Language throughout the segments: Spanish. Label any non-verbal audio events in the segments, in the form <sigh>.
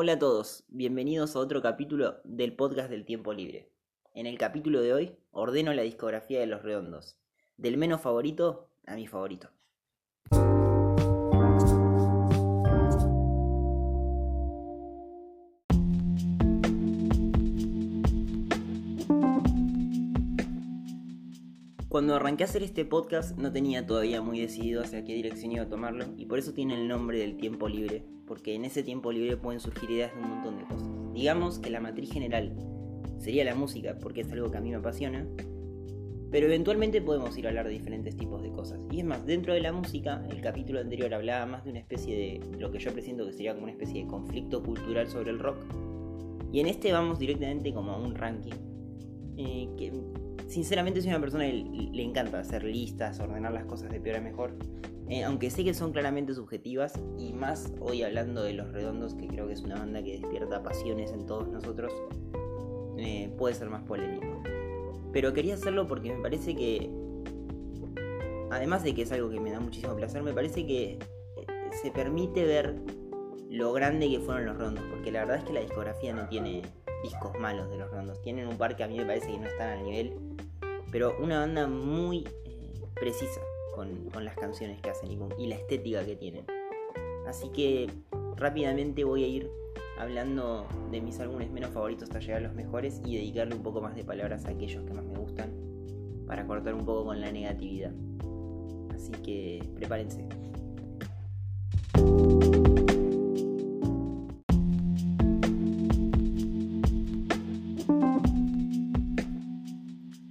Hola a todos, bienvenidos a otro capítulo del podcast del tiempo libre. En el capítulo de hoy ordeno la discografía de los redondos, del menos favorito a mi favorito. Cuando arranqué a hacer este podcast no tenía todavía muy decidido hacia qué dirección iba a tomarlo y por eso tiene el nombre del tiempo libre, porque en ese tiempo libre pueden surgir ideas de un montón de cosas. Digamos que la matriz general sería la música, porque es algo que a mí me apasiona, pero eventualmente podemos ir a hablar de diferentes tipos de cosas. Y es más, dentro de la música, el capítulo anterior hablaba más de una especie de lo que yo presiento que sería como una especie de conflicto cultural sobre el rock. Y en este vamos directamente como a un ranking. Eh, que sinceramente soy una persona que le encanta hacer listas, ordenar las cosas de peor a mejor. Eh, aunque sé que son claramente subjetivas y más hoy hablando de Los Redondos, que creo que es una banda que despierta pasiones en todos nosotros, eh, puede ser más polémico. Pero quería hacerlo porque me parece que, además de que es algo que me da muchísimo placer, me parece que eh, se permite ver lo grande que fueron Los Redondos, porque la verdad es que la discografía no tiene discos malos de Los Redondos, tienen un par que a mí me parece que no están al nivel pero una banda muy eh, precisa con, las canciones que hacen y, la estética que tienen. Así que rápidamente voy a ir hablando de mis álbumes menos favoritos hasta llegar a los mejores y dedicarle un poco más de palabras a aquellos que más me gustan para cortar un poco con la negatividad. Así que prepárense.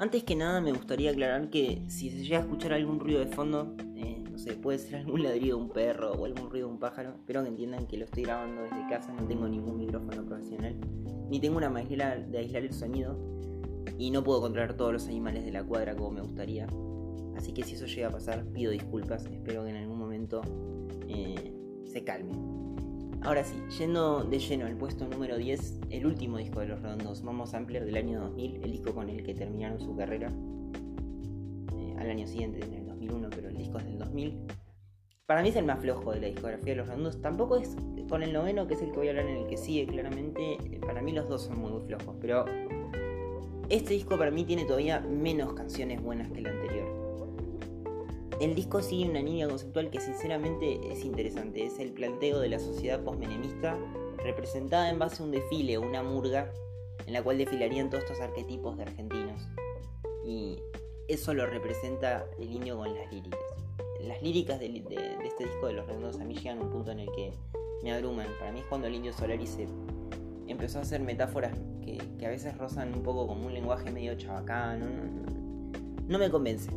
Antes que nada me gustaría aclarar que si se llega a escuchar algún ruido de fondo, eh, no sé, puede ser algún ladrido de un perro o algún ruido de un pájaro, espero que entiendan que lo estoy grabando desde casa, no tengo ningún micrófono profesional, ni tengo una manera de aislar el sonido y no puedo controlar todos los animales de la cuadra como me gustaría. Así que si eso llega a pasar, pido disculpas, espero que en algún momento eh, se calme. Ahora sí, yendo de lleno al puesto número 10, el último disco de Los Redondos, Momo Sampler del año 2000, el disco con el que terminaron su carrera. Eh, al año siguiente, en el 2001, pero el disco es del 2000. Para mí es el más flojo de la discografía de Los Redondos. Tampoco es con el noveno, que es el que voy a hablar en el que sigue, claramente. Eh, para mí los dos son muy flojos, pero este disco para mí tiene todavía menos canciones buenas que el anterior. El disco sigue una línea conceptual que sinceramente es interesante. Es el planteo de la sociedad postmenemista representada en base a un desfile o una murga en la cual desfilarían todos estos arquetipos de argentinos. Y eso lo representa el indio con las líricas. Las líricas de, este disco de Los Redondos a mí llegan a un punto en el que me abruman. Para mí es cuando el indio Solari se empezó a hacer metáforas que, a veces rozan un poco como un lenguaje medio chabacano. no me convence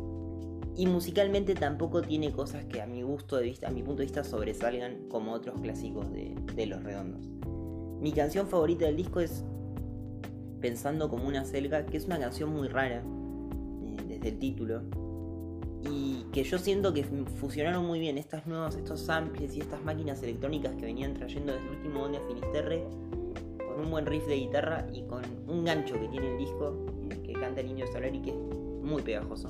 y musicalmente tampoco tiene cosas que a mi gusto de vista, a mi punto de vista sobresalgan como otros clásicos de, Los Redondos. Mi canción favorita del disco es Pensando como una selga, que es una canción muy rara eh, desde el título y que yo siento que fusionaron muy bien estas nuevas, estos samples y estas máquinas electrónicas que venían trayendo desde el último Onda Finisterre con un buen riff de guitarra y con un gancho que tiene el disco que canta el Niño Solari que es muy pegajoso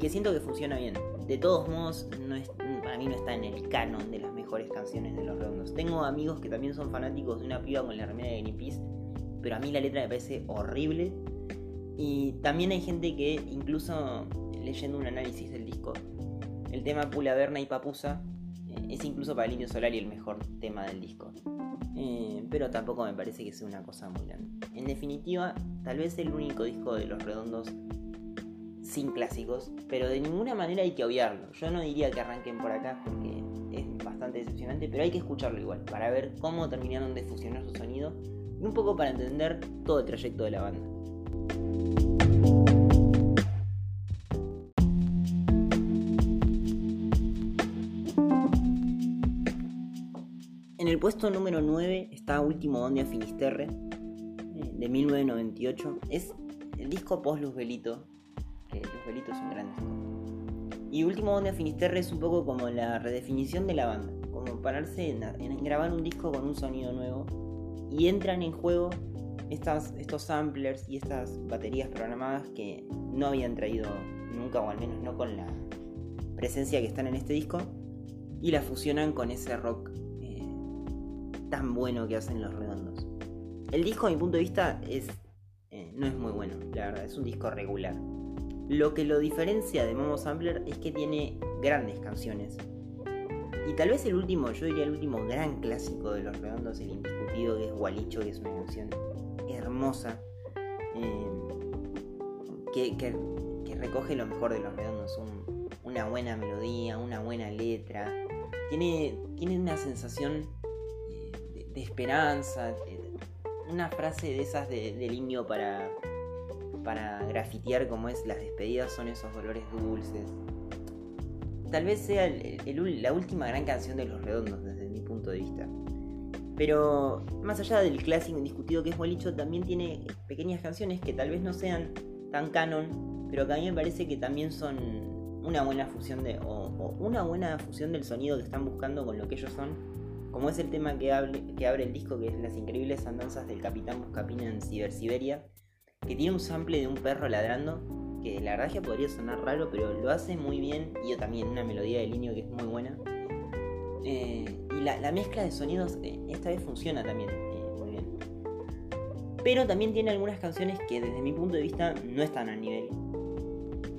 que siento que funciona bien. De todos modos, no es, para mí no está en el canon de las mejores canciones de Los Redondos. Tengo amigos que también son fanáticos de una piba con la remera de Greenpeace, pero a mí la letra me parece horrible. Y también hay gente que, incluso leyendo un análisis del disco, el tema Pula Verna y Papusa eh, es incluso para el Indio Solari el mejor tema del disco. Eh, pero tampoco me parece que sea una cosa muy grande. En definitiva, tal vez el único disco de Los Redondos sin clásicos, pero de ninguna manera hay que obviarlo. Yo no diría que arranquen por acá porque es bastante decepcionante, pero hay que escucharlo igual para ver cómo terminaron de fusionar su sonido y un poco para entender todo el trayecto de la banda. En el puesto número 9 está Último Donde Finisterre, eh, de 1998. Es el disco post Luz Velito, los Belitos son grandes. Y último Donde Finisterre es un poco como la redefinición de la banda, como pararse en, grabar un disco con un sonido nuevo y entran en juego estas, estos samplers y estas baterías programadas que no habían traído nunca, o al menos no con la presencia que están en este disco, y la fusionan con ese rock eh, tan bueno que hacen los redondos. El disco, a mi punto de vista, es, eh, no es muy bueno, la verdad, es un disco regular. Lo que lo diferencia de Momo Sampler es que tiene grandes canciones. Y tal vez el último, yo diría el último gran clásico de los redondos, el indiscutido, que es Gualicho, que es una canción hermosa, eh, que, recoge lo mejor de los redondos, una buena melodía, una buena letra, tiene, una sensación eh, de, esperanza, una frase de esas de, del para, para grafitear como es las despedidas son esos dolores dulces. Tal vez sea la última gran canción de Los Redondos desde mi punto de vista. Pero más allá del clásico indiscutido que es Bolicho, también tiene pequeñas canciones que tal vez no sean tan canon, pero que a mí me parece que también son una buena fusión de. o, una buena fusión del sonido que están buscando con lo que ellos son. Como es el tema que, que abre el disco, que es Las increíbles andanzas del Capitán Buscapina en Ciber Siberia, que tiene un sample de un perro ladrando, que la verdad es que podría sonar raro, pero lo hace muy bien, y yo también, una melodía de línea que es muy buena. Eh, y la, mezcla de sonidos eh, esta vez funciona también eh, muy bien. Pero también tiene algunas canciones que desde mi punto de vista no están al nivel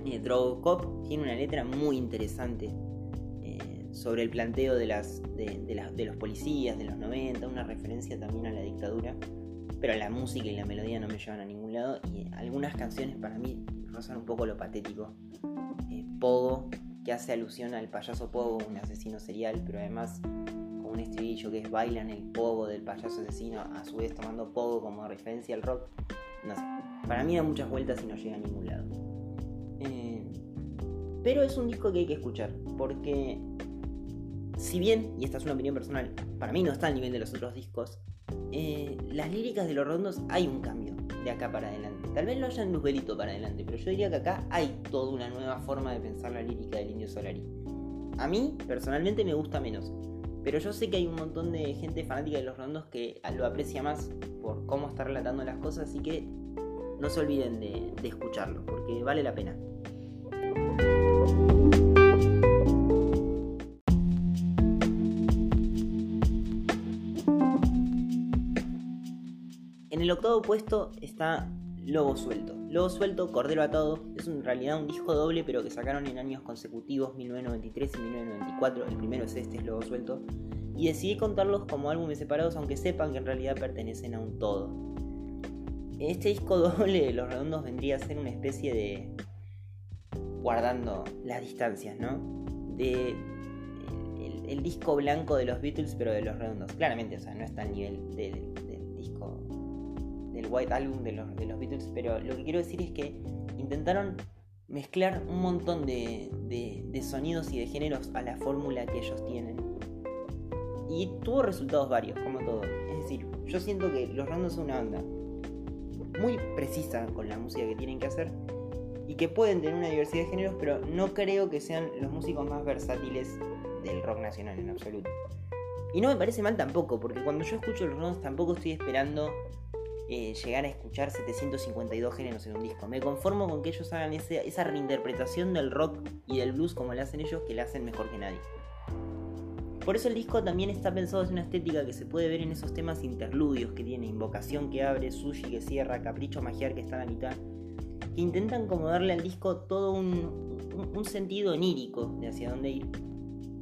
eh, Cop tiene una letra muy interesante sobre el planteo de, las, de, los policías de los 90, una referencia también a la dictadura, pero la música y la melodía no me llevan a ningún lado y algunas canciones para mí rozan un poco lo patético. Eh, Pogo, que hace alusión al payaso Pogo, un asesino serial, pero además con un estribillo que es bailan el Pogo del payaso asesino, a su vez tomando Pogo como referencia al rock. No sé, para mí da muchas vueltas y no llega a ningún lado. Eh, pero es un disco que hay que escuchar, porque si bien, y esta es una opinión personal, para mí no está al nivel de los otros discos, eh, las líricas de los rondos hay un cambio de acá para adelante. Tal vez no haya un velito para adelante, pero yo diría que acá hay toda una nueva forma de pensar la lírica del Indio Solari. A mí, personalmente, me gusta menos. Pero yo sé que hay un montón de gente fanática de los rondos que lo aprecia más por cómo está relatando las cosas, así que no se olviden de escucharlo, porque vale la pena. El octavo puesto está Lobo Suelto. Lobo Suelto, Cordero Atado, es en realidad un disco doble pero que sacaron en años consecutivos, 1993 y 1994. El primero es este, es Lobo Suelto. Y decidí contarlos como álbumes separados aunque sepan que en realidad pertenecen a un todo. Este disco <laughs> doble de Los Redondos vendría a ser una especie de guardando las distancias, ¿no? De el, disco blanco de los Beatles, pero de los redondos. Claramente, o sea, no está al nivel del, disco, del White Album de los, Beatles, pero lo que quiero decir es que intentaron mezclar un montón de, sonidos y de géneros a la fórmula que ellos tienen. Y tuvo resultados varios, como todo. Es decir, yo siento que los redondos son una banda muy precisa con la música que tienen que hacer y que pueden tener una diversidad de géneros, pero no creo que sean los músicos más versátiles del rock nacional en absoluto. Y no me parece mal tampoco, porque cuando yo escucho los Ronos tampoco estoy esperando eh, llegar a escuchar 752 géneros en un disco. Me conformo con que ellos hagan esa reinterpretación del rock y del blues como lo hacen ellos, que la hacen mejor que nadie. Por eso el disco también está pensado en una estética que se puede ver en esos temas interludios que tiene, invocación que abre, sushi que cierra, capricho magiar que está a la mitad que intentan como darle al disco todo un, sentido onírico de hacia dónde ir,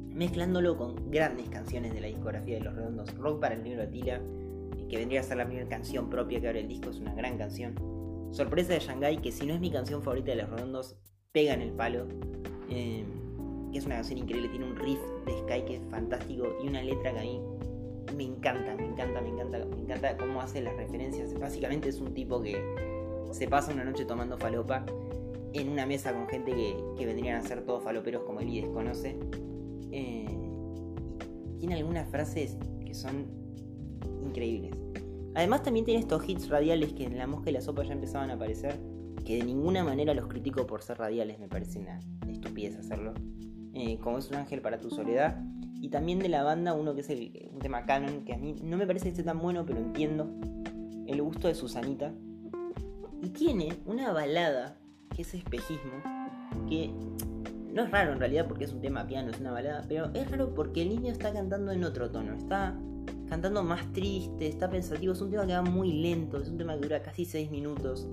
mezclándolo con grandes canciones de la discografía de Los Redondos. Rock para el negro Atila, que vendría a ser la primera canción propia que abre el disco, es una gran canción. Sorpresa de Shanghai, que si no es mi canción favorita de Los Redondos, pega en el palo. Que es una canción increíble, tiene un riff de Sky que es fantástico y una letra que a mí me encanta, me encanta, me encanta, me encanta cómo hace las referencias. Básicamente es un tipo que se pasa una noche tomando falopa en una mesa con gente que, vendrían a ser todos faloperos como él y desconoce. Eh, tiene algunas frases que son increíbles. Además también tiene estos hits radiales que en La Mosca y la Sopa ya empezaban a aparecer, que de ninguna manera los critico por ser radiales, me parece una estupidez hacerlo. Eh, como es un ángel para tu soledad. Y también de la banda uno que es el, un tema canon, que a mí no me parece que esté tan bueno, pero entiendo. El gusto de Susanita, y tiene una balada, que es espejismo, que no es raro en realidad porque es un tema piano, es una balada, pero es raro porque el niño está cantando en otro tono, está cantando más triste, está pensativo, es un tema que va muy lento, es un tema que dura casi 6 minutos.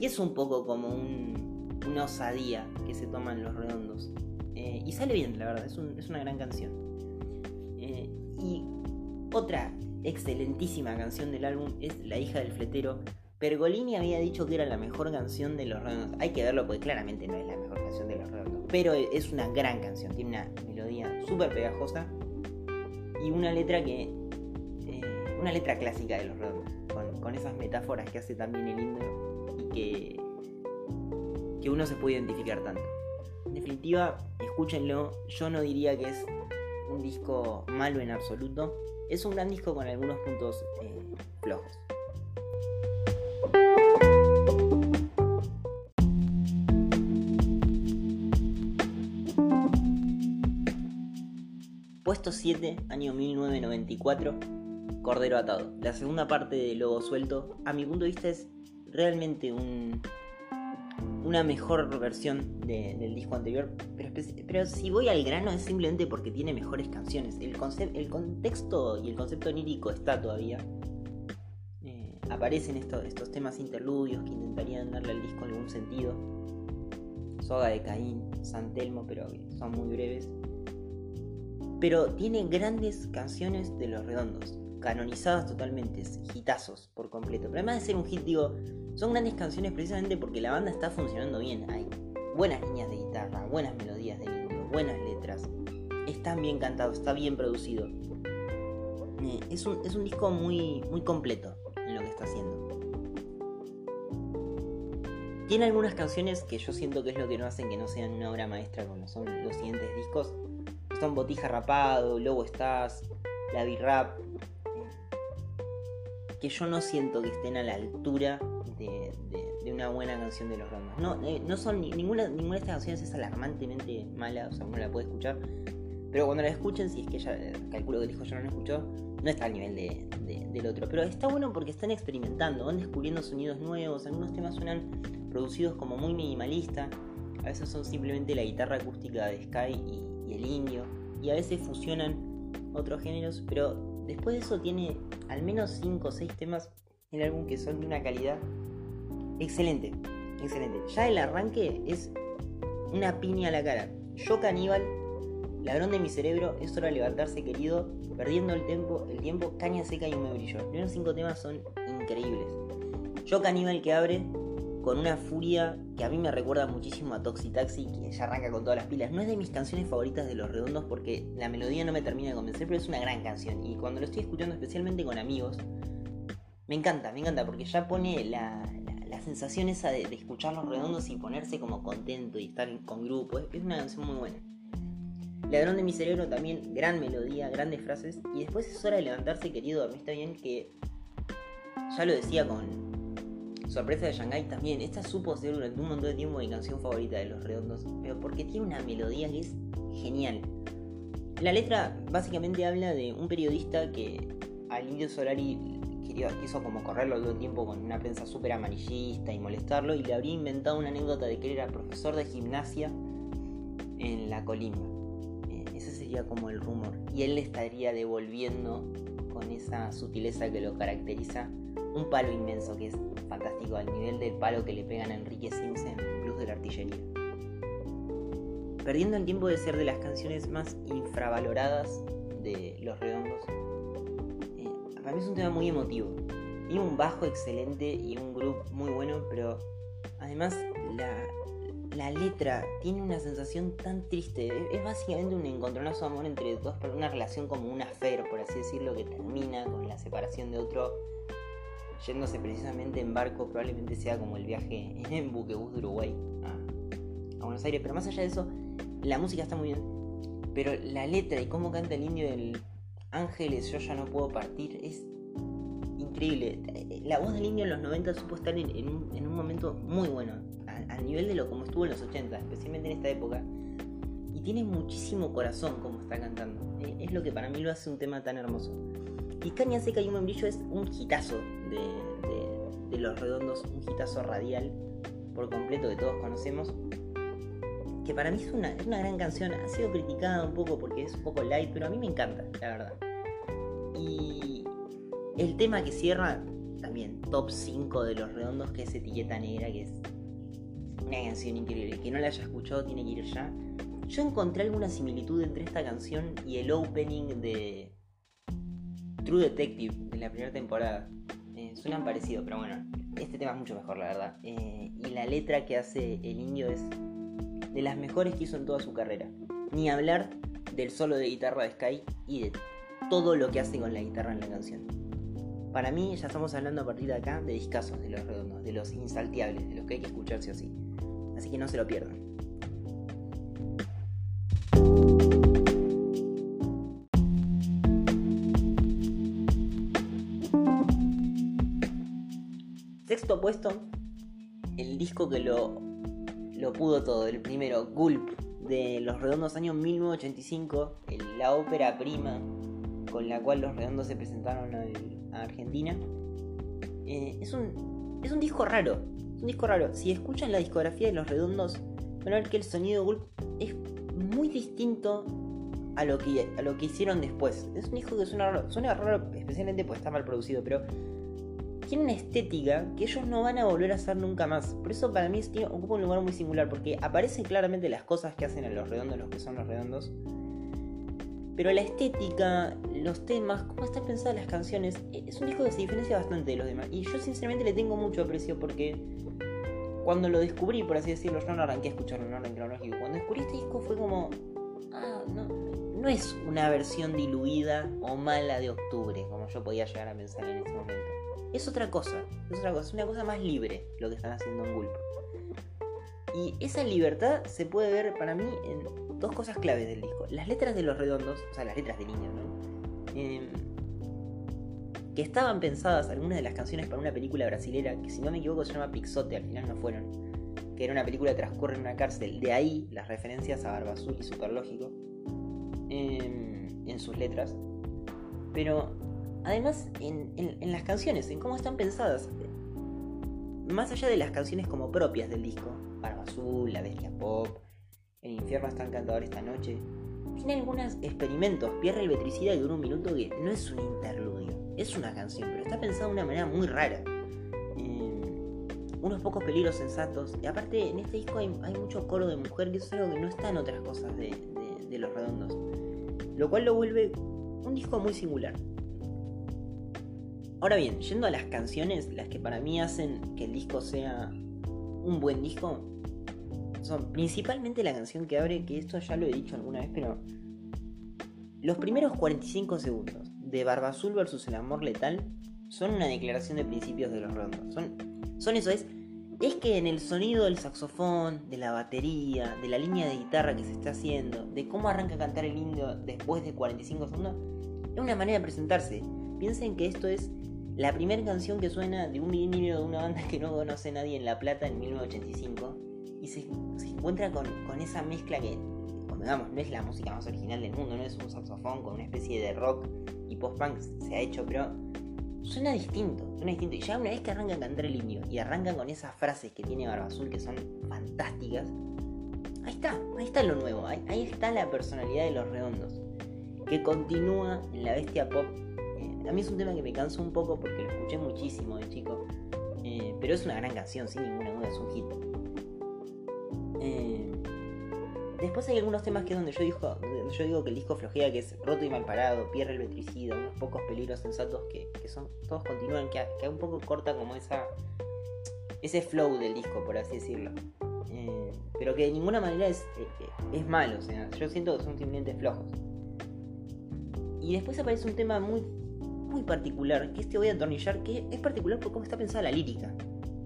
Y es un poco como una osadía que se toman los redondos. Eh, y sale bien, la verdad, es, una gran canción. Eh, y otra excelentísima canción del álbum es La hija del fletero. Pergolini había dicho que era la mejor canción de los redondos. Hay que verlo porque claramente no es la mejor canción de los redondos. Pero es una gran canción, tiene una melodía súper pegajosa y una letra que. Una letra clásica de los redondos. Con, con, esas metáforas que hace también el himno y que. que uno se puede identificar tanto. En definitiva, escúchenlo. Yo no diría que es un disco malo en absoluto. Es un gran disco con algunos puntos eh, flojos. Puesto 7, año 1994, Cordero Atado. La segunda parte de Lobo Suelto, a mi punto de vista, es realmente un, una mejor versión del disco anterior. Pero, si voy al grano es simplemente porque tiene mejores canciones. El, el contexto y el concepto onírico está todavía. Eh, aparecen estos, estos temas interludios que intentarían darle al disco algún sentido. Soga de Caín, San Telmo, pero son muy breves. Pero tiene grandes canciones de los redondos canonizadas totalmente, hitazos por completo. Pero además de ser un hit, digo, son grandes canciones precisamente porque la banda está funcionando bien. Hay buenas líneas de guitarra, buenas melodías de indio, buenas letras. Está bien cantado, está bien producido. Eh, es, un, es un disco muy, muy completo en lo que está haciendo. Tiene algunas canciones que yo siento que es lo que no hacen que no sean una obra maestra como son los siguientes discos. Son Botija Rapado, Lobo Estás, La B-Rap, que yo no siento que estén a la altura de, una buena canción de los Rondos. No, eh, no son ninguna, ninguna de estas canciones es alarmantemente mala, o sea, uno la puede escuchar. Pero cuando la escuchen, si es que ya eh, calculo que el disco ya no lo escuchó, no está al nivel del otro. Pero está bueno porque están experimentando, van descubriendo sonidos nuevos, algunos temas suenan producidos como muy minimalista, a veces son simplemente la guitarra acústica de Sky y, y el indio, y a veces fusionan otros géneros, pero Después de eso tiene al menos 5 o 6 temas en el álbum que son de una calidad excelente. Excelente. Ya el arranque es una piña a la cara. Yo caníbal, ladrón de mi cerebro, es hora de levantarse querido, perdiendo el tiempo, el tiempo, caña seca y un brillo. Los primeros 5 temas son increíbles. Yo caníbal que abre con una furia que a mí me recuerda muchísimo a Toxi Taxi, que ya arranca con todas las pilas. No es de mis canciones favoritas de Los Redondos porque la melodía no me termina de convencer, pero es una gran canción. Y cuando lo estoy escuchando especialmente con amigos, me encanta, me encanta, porque ya pone la, sensación esa de, escuchar Los Redondos y ponerse como contento y estar con grupo. Es, una canción muy buena. Ladrón de mi cerebro también, gran melodía, grandes frases. Y después es hora de levantarse, querido. Está bien que, ya lo decía con, Sorpresa de Shanghai también. Esta supo ser durante un montón de tiempo mi canción favorita de Los Redondos, pero porque tiene una melodía que es genial. La letra básicamente habla de un periodista que al Indio Solari quiso como correrlo todo el tiempo con una prensa súper amarillista y molestarlo y le habría inventado una anécdota de que él era profesor de gimnasia en la Colima. Eh, ese sería como el rumor. Y él le estaría devolviendo con esa sutileza que lo caracteriza un palo inmenso que es fantástico, al nivel del palo que le pegan a Enrique Sims en Blues de la Artillería. Perdiendo el tiempo de ser de las canciones más infravaloradas de Los Redondos, eh, para mí es un tema muy emotivo. Tiene un bajo excelente y un groove muy bueno, pero además la, letra tiene una sensación tan triste. Es, básicamente un encontronazo de amor entre dos, una relación como una fer, por así decirlo, que termina con la separación de otro yéndose precisamente en barco, probablemente sea como el viaje <laughs> en buquebús de Uruguay a, Buenos Aires. Pero más allá de eso, la música está muy bien. Pero la letra y cómo canta el indio del Ángeles, yo ya no puedo partir, es increíble. La voz del indio en los 90 supo estar en, un, momento muy bueno, al nivel de lo como estuvo en los 80, especialmente en esta época. Y tiene muchísimo corazón como está cantando. Eh, es lo que para mí lo hace un tema tan hermoso. Y Caña Seca y un membrillo es un hitazo de, Los Redondos, un hitazo radial por completo que todos conocemos. Que para mí es una, es una gran canción, ha sido criticada un poco porque es un poco light, pero a mí me encanta, la verdad. Y El tema que cierra, también top 5 de los redondos, que es Etiqueta Negra, que es una canción increíble. Que no la haya escuchado tiene que ir ya. Yo encontré alguna similitud entre esta canción y el opening de True Detective de la primera temporada. Eh, suenan parecido, pero bueno, este tema es mucho mejor, la verdad. Eh, y la letra que hace el indio es de las mejores que hizo en toda su carrera. Ni hablar del solo de guitarra de Sky y de todo lo que hace con la guitarra en la canción. Para mí ya estamos hablando a partir de acá de discasos de los redondos, de los insalteables, de los que hay que escucharse así. Así que no se lo pierdan. Sexto puesto, el disco que lo, lo pudo todo, el primero, Gulp, de los redondos años 1985, la ópera prima con la cual los redondos se presentaron a, Argentina. Eh, es, un, es un disco raro, es un disco raro. Si escuchan la discografía de los redondos, van a ver que el sonido de Gulp es muy distinto a lo que, a lo que hicieron después. Es un disco que suena raro, suena raro especialmente porque está mal producido, pero tiene una estética que ellos no van a volver a hacer nunca más. Por eso para mí ocupa un lugar muy singular, porque aparecen claramente las cosas que hacen a los redondos, los que son los redondos. Pero la estética, los temas, cómo están pensadas las canciones, e, es un disco que se diferencia bastante de los demás. Y yo sinceramente le tengo mucho aprecio porque cuando lo descubrí, por así decirlo, yo no arranqué a escucharlo en orden cronológico. Cuando descubrí este disco fue como, ah, no, no es una versión diluida o mala de octubre, como yo podía llegar a pensar en ese momento es otra cosa, es otra cosa, es una cosa más libre lo que están haciendo en Gulp. Y esa libertad se puede ver para mí en dos cosas claves del disco. Las letras de los redondos, o sea, las letras de niños, ¿no? Em, que estaban pensadas algunas de las canciones para una película brasilera, que si no me equivoco se llama Pixote, al final no fueron, que era una película que transcurre en una cárcel. De ahí las referencias a Barba Azul y Superlógico em, en sus letras. Pero Además, en, las canciones, en cómo están pensadas. Más allá de las canciones como propias del disco, Barba Azul, La Bestia Pop, El Infierno está encantador esta noche, tiene algunos experimentos. Pierre el Betricida que dura un minuto que no es un interludio, es una canción, pero está pensada de una manera muy rara. Eh, unos pocos peligros sensatos. Y aparte, en este disco hay, mucho coro de mujer, que es algo que no está en otras cosas de Los Redondos. Lo cual lo vuelve un disco muy singular. Ahora bien, yendo a las canciones, las que para mí hacen que el disco sea un buen disco, son principalmente la canción que abre, que esto ya lo he dicho alguna vez, pero los primeros 45 segundos de Barba Azul versus el amor letal son una declaración de principios de los rondos. Son, son eso, es, es que en el sonido del saxofón, de la batería, de la línea de guitarra que se está haciendo, de cómo arranca a cantar el indio después de 45 segundos, es una manera de presentarse. Piensen que esto es la primera canción que suena de un vinilo de una banda que no conoce nadie en La Plata en 1985 y se, encuentra con, esa mezcla que, digamos, no es la música más original del mundo, no es un saxofón con una especie de rock y post-punk se ha hecho, pero suena distinto, suena distinto. Y ya una vez que arranca a cantar el indio y arrancan con esas frases que tiene Barba Azul que son fantásticas, ahí está, ahí está lo nuevo, ahí, ahí está la personalidad de los redondos, que continúa en la bestia pop a mí es un tema que me cansa un poco porque lo escuché muchísimo de chico. Eh, pero es una gran canción, sin ninguna duda, es un hit. Eh, después hay algunos temas que es donde yo, digo, yo digo que el disco flojea, que es roto y mal parado, pierde el betricida, unos pocos peligros sensatos que, son, todos continúan, que, que un poco corta como esa ese flow del disco, por así decirlo. Eh, pero que de ninguna manera es, es malo, o sea, yo siento que son simplemente flojos. Y después aparece un tema muy muy particular, que este voy a atornillar, que es particular por cómo está pensada la lírica.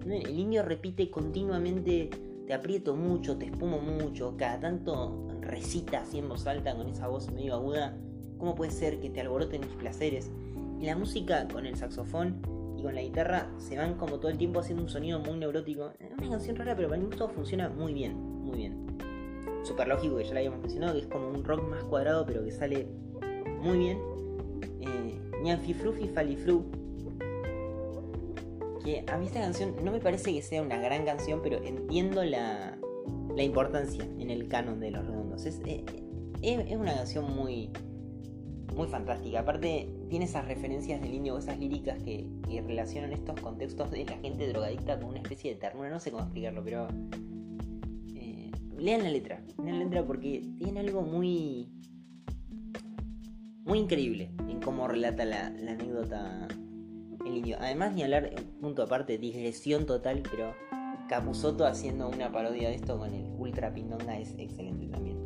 El indio repite continuamente, te aprieto mucho, te espumo mucho, cada tanto recita así en voz alta con esa voz medio aguda, ¿cómo puede ser que te alboroten mis placeres? Y la música con el saxofón y con la guitarra se van como todo el tiempo haciendo un sonido muy neurótico. Es una canción rara, pero para mí todo funciona muy bien, muy bien. Super lógico que ya la habíamos mencionado, que es como un rock más cuadrado, pero que sale muy bien. Eh, Ñanfi Fluffy Faliflu. Que a mí esta canción no me parece que sea una gran canción, pero entiendo la, la importancia en el canon de los redondos. Es, eh, es, una canción muy, muy fantástica. Aparte, tiene esas referencias del indio, esas líricas que, relacionan estos contextos de la gente drogadicta con una especie de ternura. No sé cómo explicarlo, pero. Eh, lean la letra. Lean la letra porque tiene algo muy. Muy increíble en cómo relata la, anécdota el indio. Además, ni hablar, punto aparte, digresión total, pero Capuzoto haciendo una parodia de esto con el Ultra Pindonga es excelente también.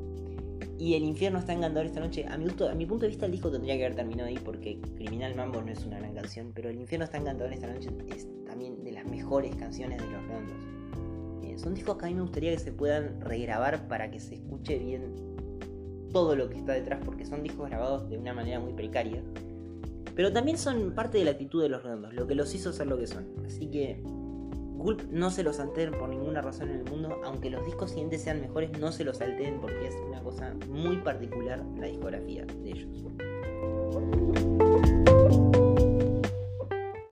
Y El infierno está encantador esta noche. A mi, gusto, a mi punto de vista, el disco tendría que haber terminado ahí porque Criminal Mambo no es una gran canción, pero El infierno está encantador esta noche es también de las mejores canciones de Los Redondos. Eh, son discos que a mí me gustaría que se puedan regrabar para que se escuche bien todo lo que está detrás, porque son discos grabados de una manera muy precaria. Pero también son parte de la actitud de Los Redondos, lo que los hizo ser lo que son. Así que Gulp no se los salteen por ninguna razón en el mundo, aunque los discos siguientes sean mejores, no se los salteen porque es una cosa muy particular la discografía de ellos.